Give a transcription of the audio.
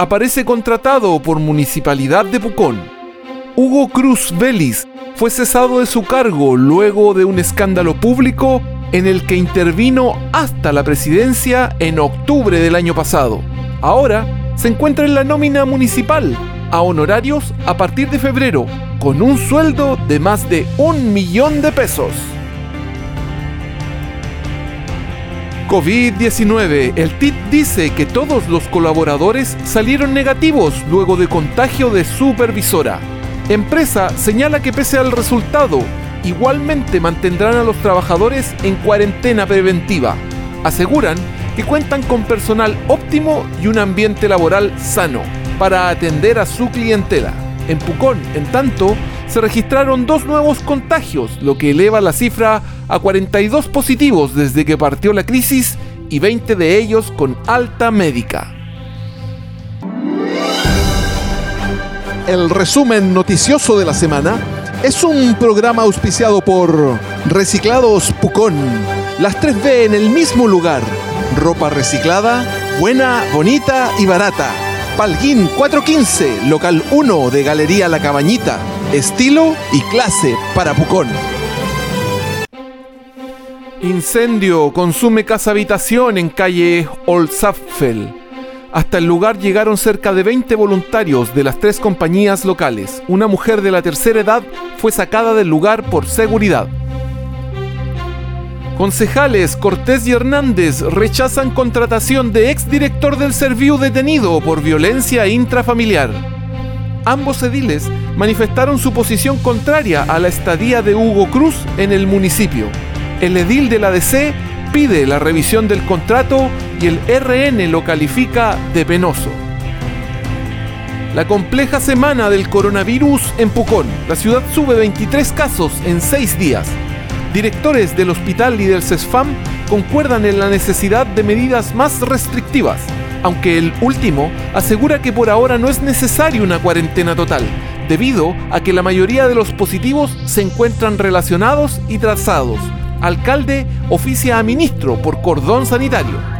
aparece contratado por Municipalidad de Pucón. Hugo Cruz Vélez fue cesado de su cargo luego de un escándalo público en el que intervino hasta la presidencia en octubre del año pasado. Ahora se encuentra en la nómina municipal a honorarios a partir de febrero, con un sueldo de más de un millón de pesos. COVID-19. El TIT dice que todos los colaboradores salieron negativos luego de contagio de supervisora. Empresa señala que pese al resultado, igualmente mantendrán a los trabajadores en cuarentena preventiva. Aseguran que cuentan con personal óptimo y un ambiente laboral sano para atender a su clientela. En Pucón, en tanto, se registraron dos nuevos contagios, lo que eleva la cifra a 42 positivos desde que partió la crisis y 20 de ellos con alta médica. El resumen noticioso de la semana es un programa auspiciado por Reciclados Pucón. Las 3B en el mismo lugar. Ropa reciclada, buena, bonita y barata. Palguín 415, local 1 de Galería La Cabañita. Estilo y clase para Pucón. Incendio consume casa habitación en calle Olsapfel. Hasta el lugar llegaron cerca de 20 voluntarios de las tres compañías locales. Una mujer de la tercera edad fue sacada del lugar por seguridad. Concejales Cortés y Hernández rechazan contratación de exdirector del Serviu detenido por violencia intrafamiliar. Ambos ediles manifestaron su posición contraria a la estadía de Hugo Cruz en el municipio. El edil de la DC pide la revisión del contrato y el RN lo califica de penoso. La compleja semana del coronavirus en Pucón. La ciudad sube 23 casos en 6 días. Directores del hospital y del CESFAM concuerdan en la necesidad de medidas más restrictivas, aunque el último asegura que por ahora no es necesaria una cuarentena total, debido a que la mayoría de los positivos se encuentran relacionados y trazados. Alcalde oficia a ministro por cordón sanitario.